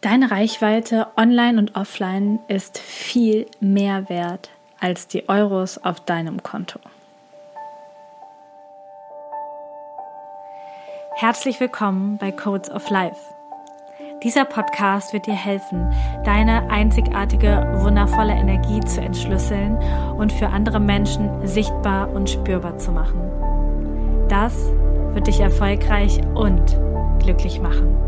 Deine Reichweite online und offline ist viel mehr wert als die Euros auf deinem Konto. Herzlich willkommen bei Codes of Life. Dieser Podcast wird dir helfen, deine einzigartige, wundervolle Energie zu entschlüsseln und für andere Menschen sichtbar und spürbar zu machen. Das wird dich erfolgreich und glücklich machen.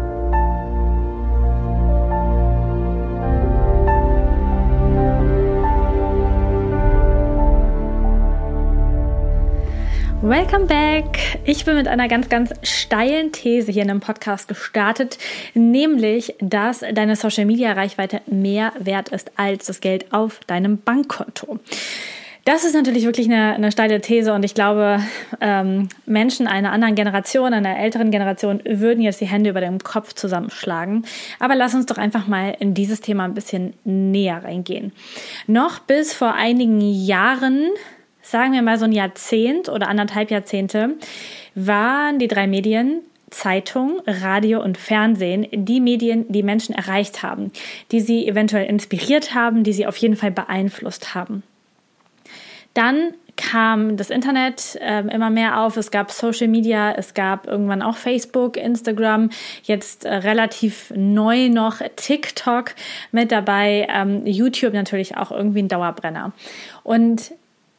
Welcome back! Ich bin mit einer ganz, ganz steilen These hier in einem Podcast gestartet, nämlich, dass deine Social Media Reichweite mehr wert ist als das Geld auf deinem Bankkonto. Das ist natürlich wirklich eine, eine steile These und ich glaube, ähm, Menschen einer anderen Generation, einer älteren Generation würden jetzt die Hände über dem Kopf zusammenschlagen. Aber lass uns doch einfach mal in dieses Thema ein bisschen näher reingehen. Noch bis vor einigen Jahren sagen wir mal so ein Jahrzehnt oder anderthalb Jahrzehnte, waren die drei Medien Zeitung, Radio und Fernsehen die Medien, die Menschen erreicht haben, die sie eventuell inspiriert haben, die sie auf jeden Fall beeinflusst haben. Dann kam das Internet äh, immer mehr auf. Es gab Social Media, es gab irgendwann auch Facebook, Instagram, jetzt äh, relativ neu noch TikTok mit dabei, ähm, YouTube natürlich auch irgendwie ein Dauerbrenner. Und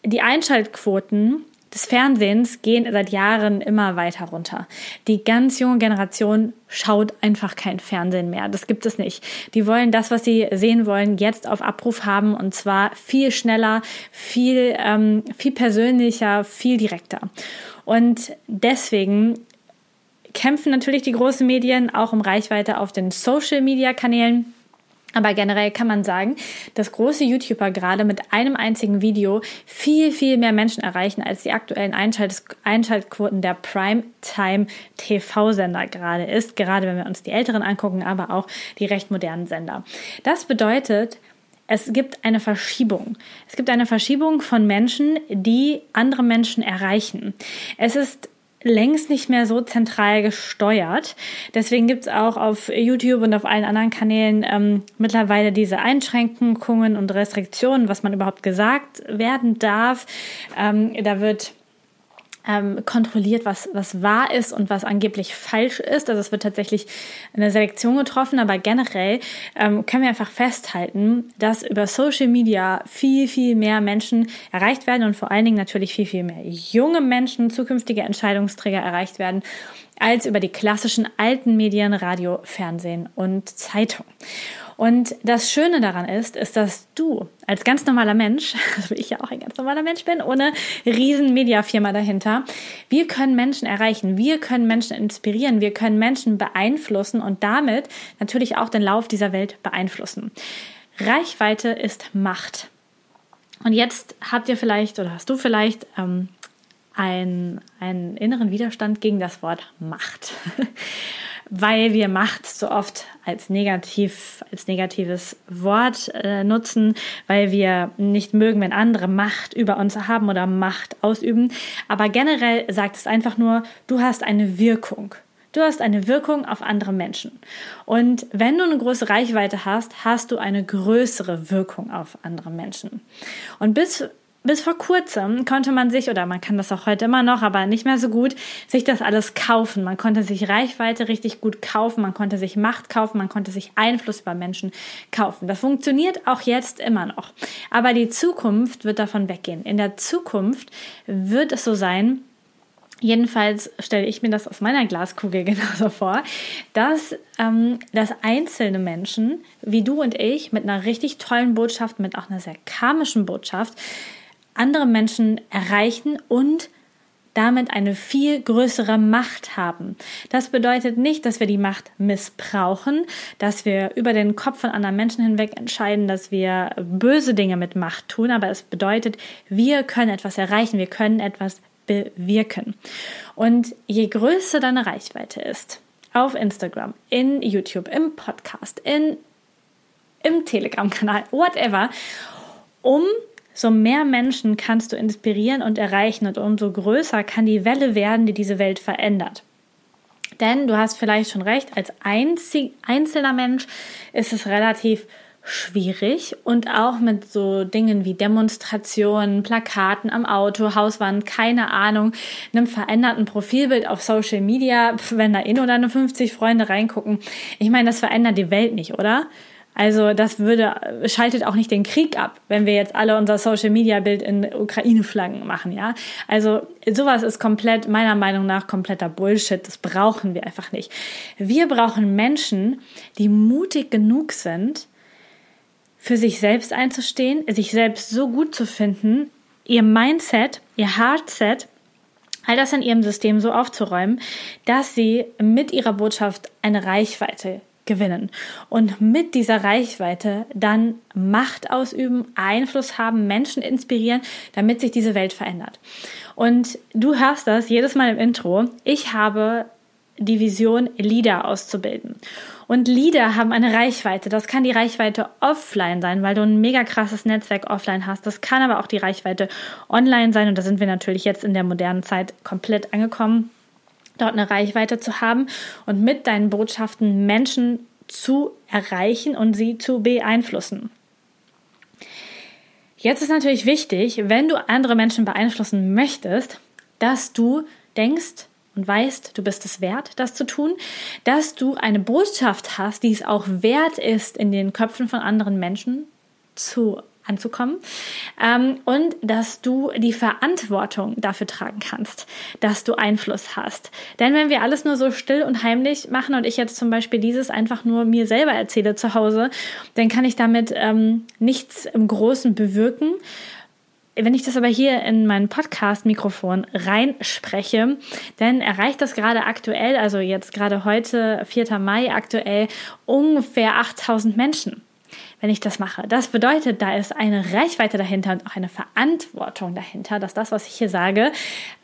die Einschaltquoten des Fernsehens gehen seit Jahren immer weiter runter. Die ganz junge Generation schaut einfach kein Fernsehen mehr. Das gibt es nicht. Die wollen das, was sie sehen wollen, jetzt auf Abruf haben und zwar viel schneller, viel, ähm, viel persönlicher, viel direkter. Und deswegen kämpfen natürlich die großen Medien auch um Reichweite auf den Social-Media-Kanälen. Aber generell kann man sagen, dass große YouTuber gerade mit einem einzigen Video viel, viel mehr Menschen erreichen als die aktuellen Einschalt Einschaltquoten der Primetime TV-Sender gerade ist. Gerade wenn wir uns die älteren angucken, aber auch die recht modernen Sender. Das bedeutet, es gibt eine Verschiebung. Es gibt eine Verschiebung von Menschen, die andere Menschen erreichen. Es ist längst nicht mehr so zentral gesteuert. Deswegen gibt's auch auf YouTube und auf allen anderen Kanälen ähm, mittlerweile diese Einschränkungen und Restriktionen, was man überhaupt gesagt werden darf. Ähm, da wird ähm, kontrolliert, was, was wahr ist und was angeblich falsch ist. Also es wird tatsächlich eine Selektion getroffen, aber generell ähm, können wir einfach festhalten, dass über Social Media viel, viel mehr Menschen erreicht werden und vor allen Dingen natürlich viel, viel mehr junge Menschen, zukünftige Entscheidungsträger erreicht werden, als über die klassischen alten Medien, Radio, Fernsehen und Zeitung. Und das Schöne daran ist, ist, dass du als ganz normaler Mensch, also ich ja auch ein ganz normaler Mensch bin, ohne riesen Mediafirma dahinter, wir können Menschen erreichen, wir können Menschen inspirieren, wir können Menschen beeinflussen und damit natürlich auch den Lauf dieser Welt beeinflussen. Reichweite ist Macht. Und jetzt habt ihr vielleicht oder hast du vielleicht ähm, einen, einen inneren Widerstand gegen das Wort Macht. weil wir Macht so oft als negativ, als negatives Wort äh, nutzen, weil wir nicht mögen, wenn andere Macht über uns haben oder Macht ausüben. Aber generell sagt es einfach nur, du hast eine Wirkung. Du hast eine Wirkung auf andere Menschen. Und wenn du eine große Reichweite hast, hast du eine größere Wirkung auf andere Menschen. Und bis bis vor kurzem konnte man sich, oder man kann das auch heute immer noch, aber nicht mehr so gut, sich das alles kaufen. Man konnte sich Reichweite richtig gut kaufen, man konnte sich Macht kaufen, man konnte sich Einfluss über Menschen kaufen. Das funktioniert auch jetzt immer noch. Aber die Zukunft wird davon weggehen. In der Zukunft wird es so sein, Jedenfalls stelle ich mir das aus meiner Glaskugel genauso vor, dass, ähm, dass einzelne Menschen wie du und ich mit einer richtig tollen Botschaft, mit auch einer sehr karmischen Botschaft, andere Menschen erreichen und damit eine viel größere Macht haben. Das bedeutet nicht, dass wir die Macht missbrauchen, dass wir über den Kopf von anderen Menschen hinweg entscheiden, dass wir böse Dinge mit Macht tun, aber es bedeutet, wir können etwas erreichen, wir können etwas bewirken. Und je größer deine Reichweite ist, auf Instagram, in YouTube, im Podcast, in, im Telegram-Kanal, whatever, um so mehr Menschen kannst du inspirieren und erreichen und umso größer kann die Welle werden, die diese Welt verändert. Denn du hast vielleicht schon recht, als einzelner Mensch ist es relativ schwierig und auch mit so Dingen wie Demonstrationen, Plakaten am Auto, Hauswand, keine Ahnung, einem veränderten Profilbild auf Social Media, wenn da in oder nur 50 Freunde reingucken. Ich meine, das verändert die Welt nicht, oder? Also das würde, schaltet auch nicht den Krieg ab, wenn wir jetzt alle unser Social-Media-Bild in Ukraine-Flaggen machen, ja. Also sowas ist komplett, meiner Meinung nach, kompletter Bullshit. Das brauchen wir einfach nicht. Wir brauchen Menschen, die mutig genug sind, für sich selbst einzustehen, sich selbst so gut zu finden, ihr Mindset, ihr Heartset, all das in ihrem System so aufzuräumen, dass sie mit ihrer Botschaft eine Reichweite gewinnen und mit dieser Reichweite dann Macht ausüben, Einfluss haben, Menschen inspirieren, damit sich diese Welt verändert. Und du hörst das jedes Mal im Intro. Ich habe die Vision, Leader auszubilden. Und Leader haben eine Reichweite. Das kann die Reichweite offline sein, weil du ein mega krasses Netzwerk offline hast. Das kann aber auch die Reichweite online sein. Und da sind wir natürlich jetzt in der modernen Zeit komplett angekommen, dort eine Reichweite zu haben und mit deinen Botschaften Menschen zu erreichen und sie zu beeinflussen. Jetzt ist natürlich wichtig, wenn du andere Menschen beeinflussen möchtest, dass du denkst, und weißt, du bist es wert, das zu tun, dass du eine Botschaft hast, die es auch wert ist, in den Köpfen von anderen Menschen zu anzukommen ähm, und dass du die Verantwortung dafür tragen kannst, dass du Einfluss hast. Denn wenn wir alles nur so still und heimlich machen und ich jetzt zum Beispiel dieses einfach nur mir selber erzähle zu Hause, dann kann ich damit ähm, nichts im Großen bewirken wenn ich das aber hier in mein Podcast-Mikrofon reinspreche, dann erreicht das gerade aktuell, also jetzt gerade heute, 4. Mai aktuell, ungefähr 8000 Menschen wenn ich das mache. Das bedeutet, da ist eine Reichweite dahinter und auch eine Verantwortung dahinter, dass das, was ich hier sage,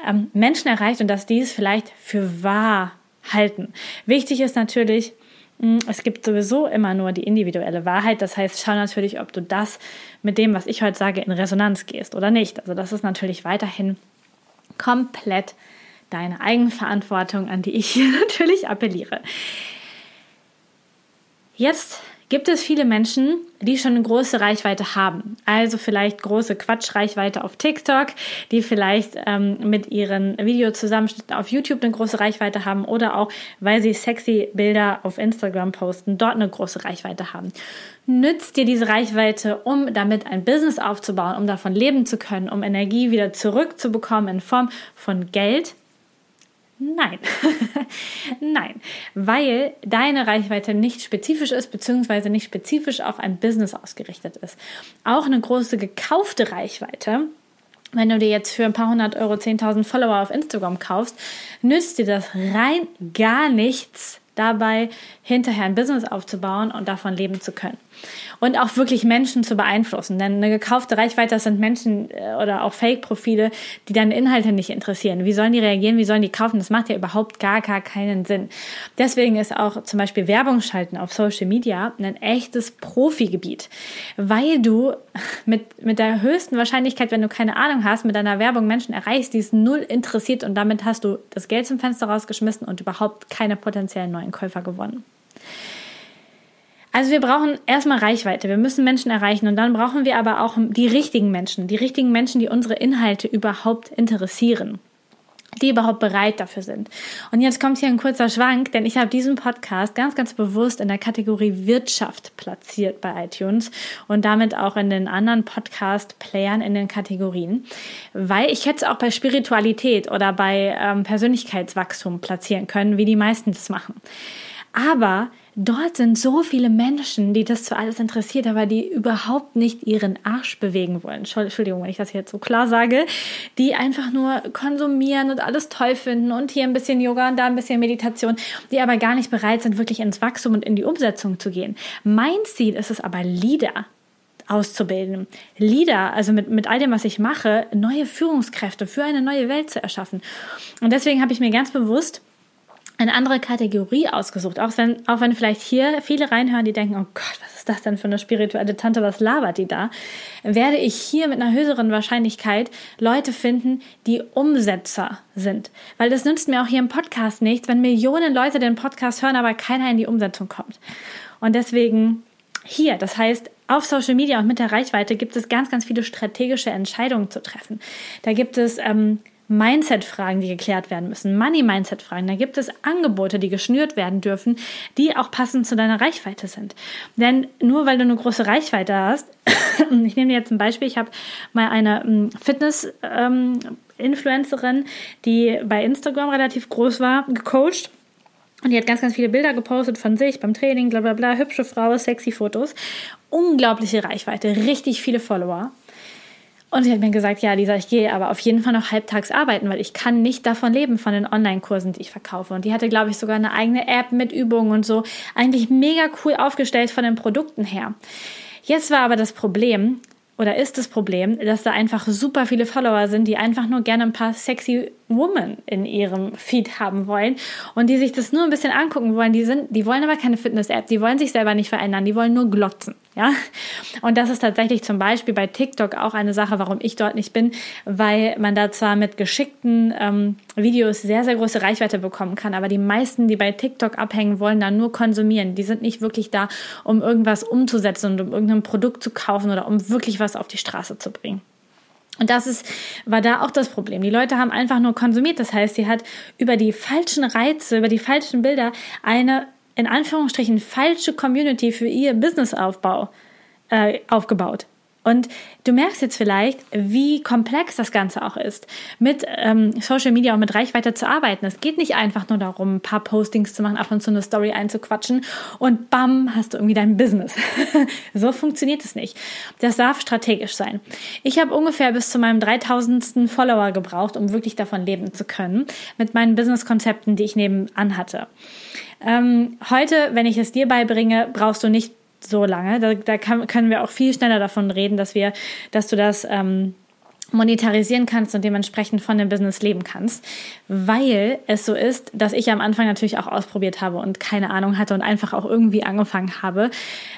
ähm, Menschen erreicht und dass die es vielleicht für wahr halten. Wichtig ist natürlich, hm, es gibt sowieso immer nur die individuelle Wahrheit. Das heißt, schau natürlich, ob du das mit dem, was ich heute sage, in Resonanz gehst oder nicht. Also das ist natürlich weiterhin komplett deine Eigenverantwortung, an die ich hier natürlich appelliere. Jetzt gibt es viele Menschen, die schon eine große Reichweite haben. Also vielleicht große Quatschreichweite auf TikTok, die vielleicht ähm, mit ihren Videozusammenschnitten auf YouTube eine große Reichweite haben oder auch, weil sie sexy Bilder auf Instagram posten, dort eine große Reichweite haben. Nützt dir diese Reichweite, um damit ein Business aufzubauen, um davon leben zu können, um Energie wieder zurückzubekommen in Form von Geld, Nein, nein, weil deine Reichweite nicht spezifisch ist, beziehungsweise nicht spezifisch auf ein Business ausgerichtet ist. Auch eine große gekaufte Reichweite, wenn du dir jetzt für ein paar hundert Euro 10.000 Follower auf Instagram kaufst, nützt dir das rein gar nichts dabei, hinterher ein Business aufzubauen und davon leben zu können und auch wirklich Menschen zu beeinflussen. Denn eine gekaufte Reichweite, das sind Menschen äh, oder auch Fake-Profile, die deine Inhalte nicht interessieren. Wie sollen die reagieren? Wie sollen die kaufen? Das macht ja überhaupt gar, gar keinen Sinn. Deswegen ist auch zum Beispiel Werbung schalten auf Social Media ein echtes Profigebiet, weil du mit, mit der höchsten Wahrscheinlichkeit, wenn du keine Ahnung hast, mit deiner Werbung Menschen erreichst, die es null interessiert und damit hast du das Geld zum Fenster rausgeschmissen und überhaupt keine potenziellen neuen Käufer gewonnen. Also wir brauchen erstmal Reichweite, wir müssen Menschen erreichen und dann brauchen wir aber auch die richtigen Menschen, die richtigen Menschen, die unsere Inhalte überhaupt interessieren die überhaupt bereit dafür sind. Und jetzt kommt hier ein kurzer Schwank, denn ich habe diesen Podcast ganz, ganz bewusst in der Kategorie Wirtschaft platziert bei iTunes und damit auch in den anderen Podcast-Playern in den Kategorien, weil ich hätte es auch bei Spiritualität oder bei ähm, Persönlichkeitswachstum platzieren können, wie die meisten das machen. Aber dort sind so viele Menschen, die das zwar alles interessiert, aber die überhaupt nicht ihren Arsch bewegen wollen. Entschuldigung, wenn ich das jetzt so klar sage, die einfach nur konsumieren und alles toll finden und hier ein bisschen Yoga und da ein bisschen Meditation, die aber gar nicht bereit sind, wirklich ins Wachstum und in die Umsetzung zu gehen. Mein Ziel ist es aber, Leader auszubilden. Leader, also mit, mit all dem, was ich mache, neue Führungskräfte für eine neue Welt zu erschaffen. Und deswegen habe ich mir ganz bewusst eine andere Kategorie ausgesucht. Auch wenn, auch wenn vielleicht hier viele reinhören, die denken, oh Gott, was ist das denn für eine spirituelle Tante, was labert die da? Werde ich hier mit einer höheren Wahrscheinlichkeit Leute finden, die Umsetzer sind. Weil das nützt mir auch hier im Podcast nichts, wenn Millionen Leute den Podcast hören, aber keiner in die Umsetzung kommt. Und deswegen hier, das heißt, auf Social Media und mit der Reichweite gibt es ganz, ganz viele strategische Entscheidungen zu treffen. Da gibt es ähm, Mindset-Fragen, die geklärt werden müssen, Money-Mindset-Fragen. Da gibt es Angebote, die geschnürt werden dürfen, die auch passend zu deiner Reichweite sind. Denn nur weil du eine große Reichweite hast, ich nehme dir jetzt ein Beispiel, ich habe mal eine ähm, Fitness-Influencerin, ähm, die bei Instagram relativ groß war, gecoacht. Und die hat ganz, ganz viele Bilder gepostet von sich beim Training, bla bla bla, hübsche Frau, sexy Fotos. Unglaubliche Reichweite, richtig viele Follower. Und sie hat mir gesagt, ja, Lisa, ich gehe aber auf jeden Fall noch halbtags arbeiten, weil ich kann nicht davon leben, von den Online-Kursen, die ich verkaufe. Und die hatte, glaube ich, sogar eine eigene App mit Übungen und so. Eigentlich mega cool aufgestellt von den Produkten her. Jetzt war aber das Problem, oder ist das Problem, dass da einfach super viele Follower sind, die einfach nur gerne ein paar sexy Women in ihrem Feed haben wollen und die sich das nur ein bisschen angucken wollen. Die sind, die wollen aber keine Fitness-App, die wollen sich selber nicht verändern, die wollen nur glotzen, ja. Und das ist tatsächlich zum Beispiel bei TikTok auch eine Sache, warum ich dort nicht bin, weil man da zwar mit geschickten ähm, Videos sehr, sehr große Reichweite bekommen kann, aber die meisten, die bei TikTok abhängen, wollen da nur konsumieren. Die sind nicht wirklich da, um irgendwas umzusetzen und um irgendein Produkt zu kaufen oder um wirklich was auf die Straße zu bringen. Und das ist, war da auch das Problem. Die Leute haben einfach nur konsumiert. Das heißt, sie hat über die falschen Reize, über die falschen Bilder eine, in Anführungsstrichen, falsche Community für ihr Businessaufbau äh, aufgebaut. Und du merkst jetzt vielleicht, wie komplex das Ganze auch ist, mit ähm, Social Media und mit Reichweite zu arbeiten. Es geht nicht einfach nur darum, ein paar Postings zu machen, ab und zu eine Story einzuquatschen und bam, hast du irgendwie dein Business. so funktioniert es nicht. Das darf strategisch sein. Ich habe ungefähr bis zu meinem 3000. Follower gebraucht, um wirklich davon leben zu können, mit meinen Business-Konzepten, die ich nebenan hatte. Ähm, heute, wenn ich es dir beibringe, brauchst du nicht so lange. Da, da kann, können wir auch viel schneller davon reden, dass wir, dass du das ähm, monetarisieren kannst und dementsprechend von dem Business leben kannst, weil es so ist, dass ich am Anfang natürlich auch ausprobiert habe und keine Ahnung hatte und einfach auch irgendwie angefangen habe.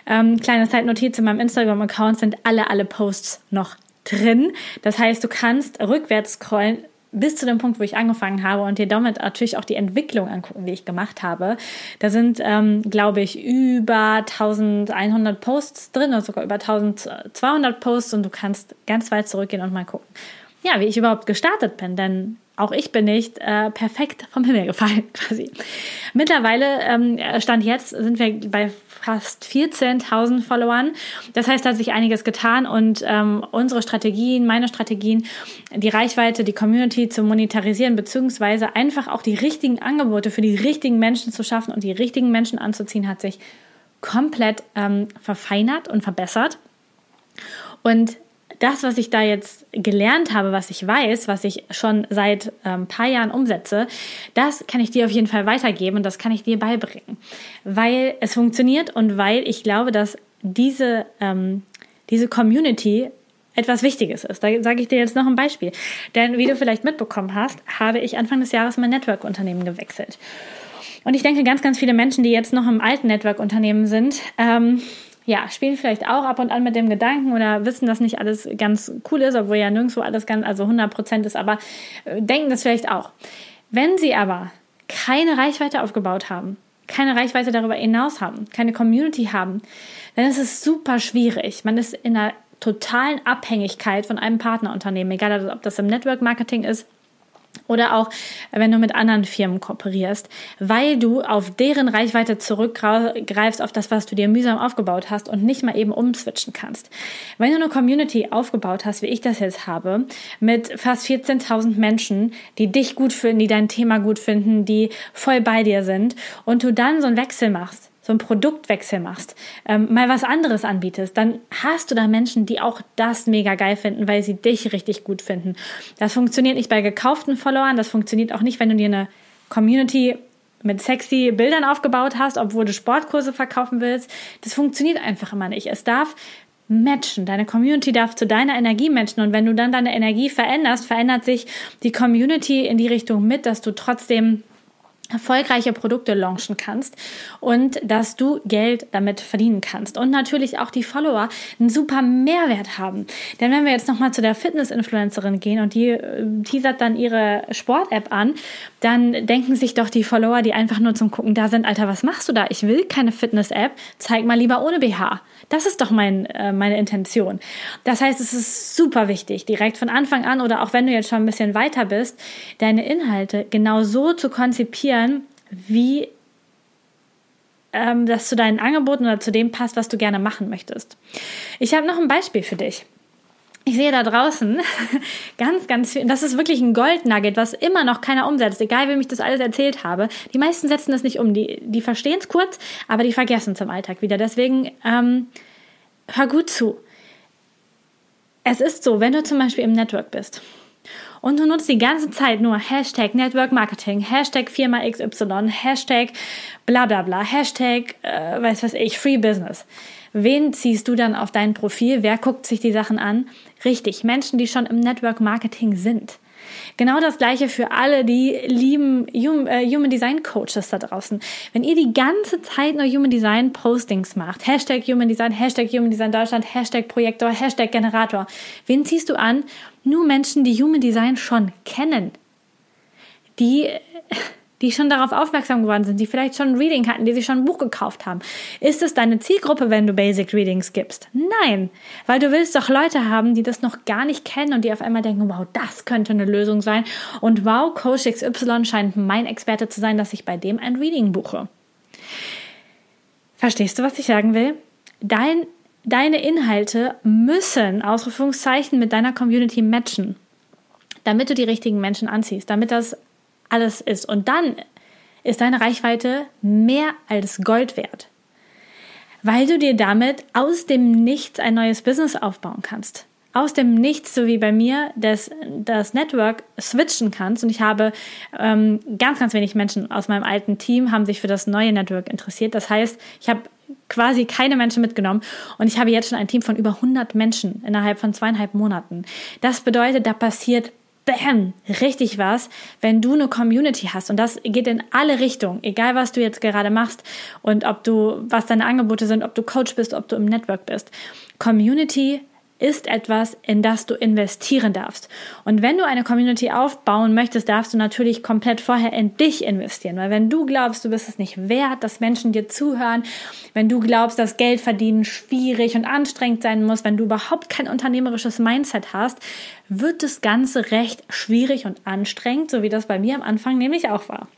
Ähm, kleine Zeitnotiz in meinem Instagram-Account sind alle, alle Posts noch drin. Das heißt, du kannst rückwärts scrollen bis zu dem Punkt, wo ich angefangen habe und dir damit natürlich auch die Entwicklung angucken, die ich gemacht habe. Da sind, ähm, glaube ich, über 1100 Posts drin oder sogar über 1200 Posts und du kannst ganz weit zurückgehen und mal gucken, ja, wie ich überhaupt gestartet bin, denn auch ich bin nicht äh, perfekt vom Himmel gefallen, quasi. Mittlerweile, ähm, Stand jetzt, sind wir bei fast 14.000 Followern. Das heißt, da hat sich einiges getan und ähm, unsere Strategien, meine Strategien, die Reichweite, die Community zu monetarisieren, beziehungsweise einfach auch die richtigen Angebote für die richtigen Menschen zu schaffen und die richtigen Menschen anzuziehen, hat sich komplett ähm, verfeinert und verbessert. Und das, was ich da jetzt gelernt habe, was ich weiß, was ich schon seit ein ähm, paar Jahren umsetze, das kann ich dir auf jeden Fall weitergeben und das kann ich dir beibringen, weil es funktioniert und weil ich glaube, dass diese, ähm, diese Community etwas Wichtiges ist. Da sage ich dir jetzt noch ein Beispiel. Denn wie du vielleicht mitbekommen hast, habe ich Anfang des Jahres mein Network-Unternehmen gewechselt. Und ich denke, ganz, ganz viele Menschen, die jetzt noch im alten Network-Unternehmen sind, ähm, ja, spielen vielleicht auch ab und an mit dem Gedanken oder wissen, dass nicht alles ganz cool ist, obwohl ja nirgendwo alles ganz, also 100 Prozent ist, aber äh, denken das vielleicht auch. Wenn sie aber keine Reichweite aufgebaut haben, keine Reichweite darüber hinaus haben, keine Community haben, dann ist es super schwierig. Man ist in einer totalen Abhängigkeit von einem Partnerunternehmen, egal ob das im Network Marketing ist oder auch, wenn du mit anderen Firmen kooperierst, weil du auf deren Reichweite zurückgreifst, auf das, was du dir mühsam aufgebaut hast und nicht mal eben umswitchen kannst. Wenn du eine Community aufgebaut hast, wie ich das jetzt habe, mit fast 14.000 Menschen, die dich gut finden, die dein Thema gut finden, die voll bei dir sind und du dann so einen Wechsel machst, so einen Produktwechsel machst, ähm, mal was anderes anbietest, dann hast du da Menschen, die auch das mega geil finden, weil sie dich richtig gut finden. Das funktioniert nicht bei gekauften Followern, das funktioniert auch nicht, wenn du dir eine Community mit sexy Bildern aufgebaut hast, obwohl du Sportkurse verkaufen willst. Das funktioniert einfach immer nicht. Es darf matchen. Deine Community darf zu deiner Energie matchen. Und wenn du dann deine Energie veränderst, verändert sich die Community in die Richtung mit, dass du trotzdem erfolgreiche Produkte launchen kannst und dass du Geld damit verdienen kannst und natürlich auch die Follower einen super Mehrwert haben. Denn wenn wir jetzt nochmal zu der Fitness-Influencerin gehen und die äh, teasert dann ihre Sport-App an, dann denken sich doch die Follower, die einfach nur zum Gucken da sind, Alter, was machst du da? Ich will keine Fitness-App, zeig mal lieber ohne BH. Das ist doch mein, äh, meine Intention. Das heißt, es ist super wichtig, direkt von Anfang an oder auch wenn du jetzt schon ein bisschen weiter bist, deine Inhalte genau so zu konzipieren, wie ähm, das zu deinen Angeboten oder zu dem passt, was du gerne machen möchtest. Ich habe noch ein Beispiel für dich. Ich sehe da draußen ganz, ganz viel. Das ist wirklich ein Goldnugget, was immer noch keiner umsetzt, egal wem ich das alles erzählt habe. Die meisten setzen das nicht um. Die, die verstehen es kurz, aber die vergessen es im Alltag wieder. Deswegen ähm, hör gut zu. Es ist so, wenn du zum Beispiel im Network bist und du nutzt die ganze Zeit nur Hashtag Network Marketing, Hashtag Firma XY, Hashtag bla bla bla, Hashtag, äh, weiß was ich, Free Business. Wen ziehst du dann auf dein Profil? Wer guckt sich die Sachen an? Richtig, Menschen, die schon im Network Marketing sind. Genau das gleiche für alle, die lieben äh, Human Design Coaches da draußen. Wenn ihr die ganze Zeit nur Human Design Postings macht, Hashtag Human Design, Hashtag Human Design Deutschland, Hashtag Projektor, Hashtag Generator, wen ziehst du an? Nur Menschen, die Human Design schon kennen. Die die schon darauf aufmerksam geworden sind, die vielleicht schon ein Reading hatten, die sich schon ein Buch gekauft haben. Ist es deine Zielgruppe, wenn du Basic Readings gibst? Nein, weil du willst doch Leute haben, die das noch gar nicht kennen und die auf einmal denken, wow, das könnte eine Lösung sein und wow, Coach XY scheint mein Experte zu sein, dass ich bei dem ein Reading buche. Verstehst du, was ich sagen will? Dein, deine Inhalte müssen Ausrufungszeichen mit deiner Community matchen damit du die richtigen Menschen anziehst, damit das alles ist. Und dann ist deine Reichweite mehr als Gold wert, weil du dir damit aus dem Nichts ein neues Business aufbauen kannst. Aus dem Nichts, so wie bei mir, das, das Network switchen kannst. Und ich habe ähm, ganz, ganz wenig Menschen aus meinem alten Team haben sich für das neue Network interessiert. Das heißt, ich habe quasi keine Menschen mitgenommen und ich habe jetzt schon ein Team von über 100 Menschen innerhalb von zweieinhalb Monaten. Das bedeutet, da passiert bam, richtig was, wenn du eine Community hast. Und das geht in alle Richtungen, egal was du jetzt gerade machst und ob du, was deine Angebote sind, ob du Coach bist, ob du im Network bist. Community ist etwas, in das du investieren darfst. Und wenn du eine Community aufbauen möchtest, darfst du natürlich komplett vorher in dich investieren. Weil wenn du glaubst, du bist es nicht wert, dass Menschen dir zuhören, wenn du glaubst, dass Geld verdienen schwierig und anstrengend sein muss, wenn du überhaupt kein unternehmerisches Mindset hast, wird das Ganze recht schwierig und anstrengend, so wie das bei mir am Anfang nämlich auch war.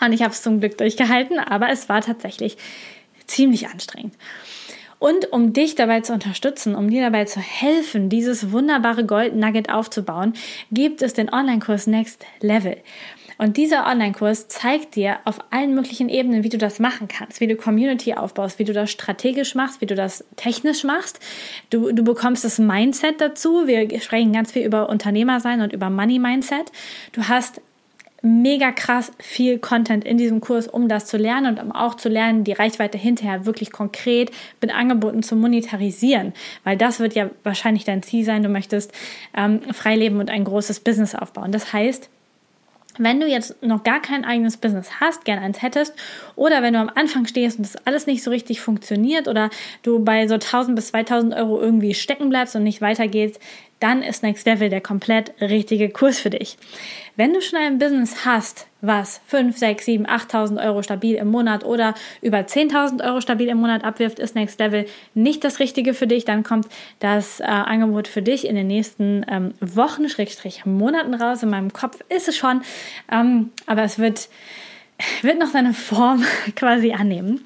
Und ich habe es zum Glück durchgehalten, aber es war tatsächlich ziemlich anstrengend. Und um dich dabei zu unterstützen, um dir dabei zu helfen, dieses wunderbare Gold Nugget aufzubauen, gibt es den Online-Kurs Next Level. Und dieser Online-Kurs zeigt dir auf allen möglichen Ebenen, wie du das machen kannst, wie du Community aufbaust, wie du das strategisch machst, wie du das technisch machst. Du, du bekommst das Mindset dazu. Wir sprechen ganz viel über Unternehmer sein und über Money Mindset. Du hast mega krass viel Content in diesem Kurs, um das zu lernen und um auch zu lernen, die Reichweite hinterher wirklich konkret mit Angeboten zu monetarisieren. Weil das wird ja wahrscheinlich dein Ziel sein. Du möchtest ähm, frei leben und ein großes Business aufbauen. Das heißt, wenn du jetzt noch gar kein eigenes Business hast, gern eins hättest, oder wenn du am Anfang stehst und das alles nicht so richtig funktioniert oder du bei so 1000 bis 2000 Euro irgendwie stecken bleibst und nicht weitergehst, dann ist Next Level der komplett richtige Kurs für dich. Wenn du schon ein Business hast, was 5, 6, 7, 8.000 Euro stabil im Monat oder über 10.000 Euro stabil im Monat abwirft, ist Next Level nicht das Richtige für dich. Dann kommt das äh, Angebot für dich in den nächsten ähm, Wochen, Schrägstrich Monaten raus. In meinem Kopf ist es schon, ähm, aber es wird, wird noch seine Form quasi annehmen.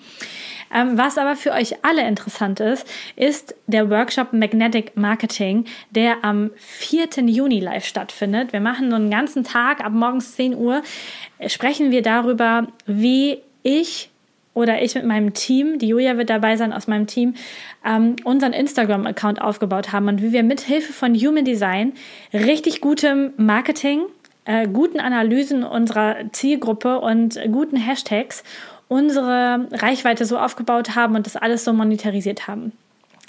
Ähm, was aber für euch alle interessant ist, ist der Workshop Magnetic Marketing, der am 4. Juni live stattfindet. Wir machen so einen ganzen Tag, ab morgens 10 Uhr, sprechen wir darüber, wie ich oder ich mit meinem Team, die Julia wird dabei sein aus meinem Team, ähm, unseren Instagram-Account aufgebaut haben und wie wir mit Hilfe von Human Design richtig gutem Marketing, äh, guten Analysen unserer Zielgruppe und guten Hashtags unsere Reichweite so aufgebaut haben und das alles so monetarisiert haben.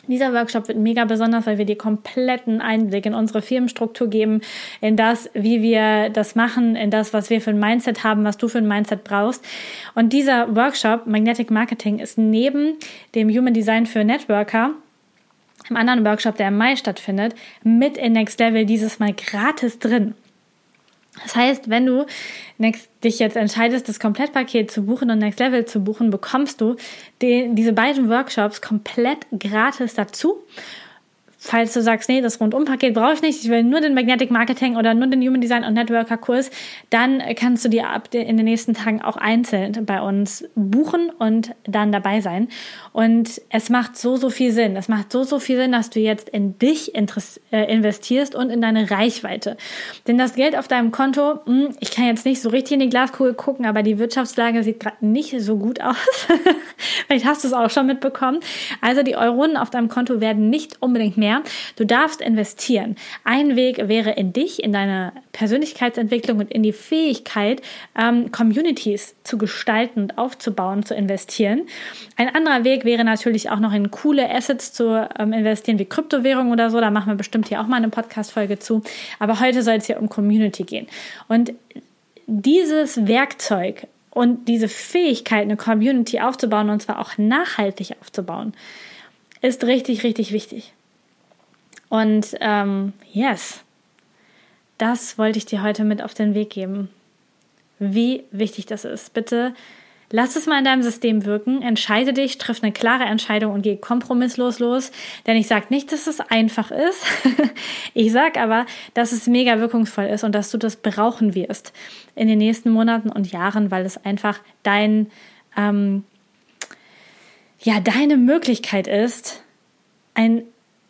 Dieser Workshop wird mega besonders, weil wir dir kompletten Einblick in unsere Firmenstruktur geben, in das, wie wir das machen, in das, was wir für ein Mindset haben, was du für ein Mindset brauchst. Und dieser Workshop, Magnetic Marketing, ist neben dem Human Design für Networker, im anderen Workshop, der im Mai stattfindet, mit in Next Level dieses Mal gratis drin. Das heißt, wenn du next, dich jetzt entscheidest, das Komplettpaket zu buchen und Next Level zu buchen, bekommst du den, diese beiden Workshops komplett gratis dazu falls du sagst, nee, das Rundumpaket brauche ich nicht, ich will nur den Magnetic Marketing oder nur den Human Design und Networker Kurs, dann kannst du dir ab in den nächsten Tagen auch einzeln bei uns buchen und dann dabei sein. Und es macht so, so viel Sinn. Es macht so, so viel Sinn, dass du jetzt in dich äh, investierst und in deine Reichweite. Denn das Geld auf deinem Konto, hm, ich kann jetzt nicht so richtig in die Glaskugel gucken, aber die Wirtschaftslage sieht gerade nicht so gut aus. Vielleicht hast du es auch schon mitbekommen. Also die Euronen auf deinem Konto werden nicht unbedingt mehr mehr. Du darfst investieren. Ein Weg wäre in dich, in deine Persönlichkeitsentwicklung und in die Fähigkeit, ähm, Communities zu gestalten und aufzubauen, zu investieren. Ein anderer Weg wäre natürlich auch noch in coole Assets zu ähm, investieren, wie Kryptowährungen oder so. Da machen wir bestimmt hier auch mal eine Podcast-Folge zu. Aber heute soll es hier um Community gehen. Und dieses Werkzeug und diese Fähigkeit, eine Community aufzubauen und zwar auch nachhaltig aufzubauen, ist richtig, richtig wichtig. Und ähm, yes, das wollte ich dir heute mit auf den Weg geben. Wie wichtig das ist. Bitte lass es mal in deinem System wirken, entscheide dich, triff eine klare Entscheidung und geh kompromisslos los. Denn ich sage nicht, dass es einfach ist. ich sage aber, dass es mega wirkungsvoll ist und dass du das brauchen wirst in den nächsten Monaten und Jahren, weil es einfach dein, ähm, ja, deine Möglichkeit ist, ein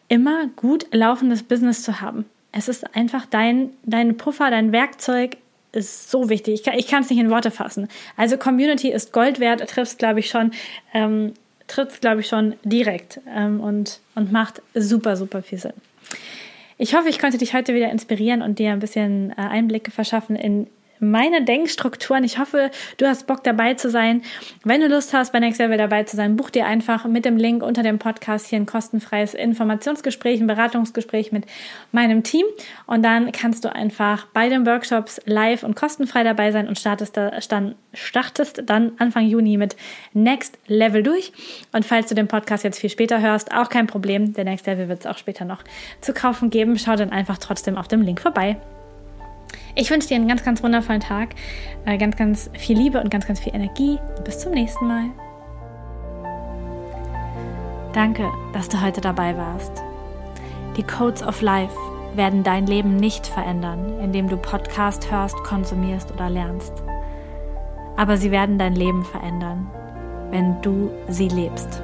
immer gut laufendes Business zu haben. Es ist einfach dein, dein Puffer, dein Werkzeug ist so wichtig. Ich kann es nicht in Worte fassen. Also Community ist Gold wert, triffst, glaube ich, schon, ähm, trittst, glaube ich, schon direkt ähm, und, und macht super, super viel Sinn. Ich hoffe, ich konnte dich heute wieder inspirieren und dir ein bisschen äh, Einblicke verschaffen in meine Denkstrukturen. Ich hoffe, du hast Bock dabei zu sein. Wenn du Lust hast, bei Next Level dabei zu sein, buch dir einfach mit dem Link unter dem Podcast hier ein kostenfreies Informationsgespräch, ein Beratungsgespräch mit meinem Team. Und dann kannst du einfach bei den Workshops live und kostenfrei dabei sein und startest, dann, startest dann Anfang Juni mit Next Level durch. Und falls du den Podcast jetzt viel später hörst, auch kein Problem. Der Next Level wird es auch später noch zu kaufen geben. Schau dann einfach trotzdem auf dem Link vorbei. Ich wünsche dir einen ganz, ganz wundervollen Tag, äh, ganz, ganz viel Liebe und ganz, ganz viel Energie. Bis zum nächsten Mal. Danke, dass du heute dabei warst. Die Codes of Life werden dein Leben nicht verändern, indem du Podcast hörst, konsumierst oder lernst. Aber sie werden dein Leben verändern, wenn du sie lebst.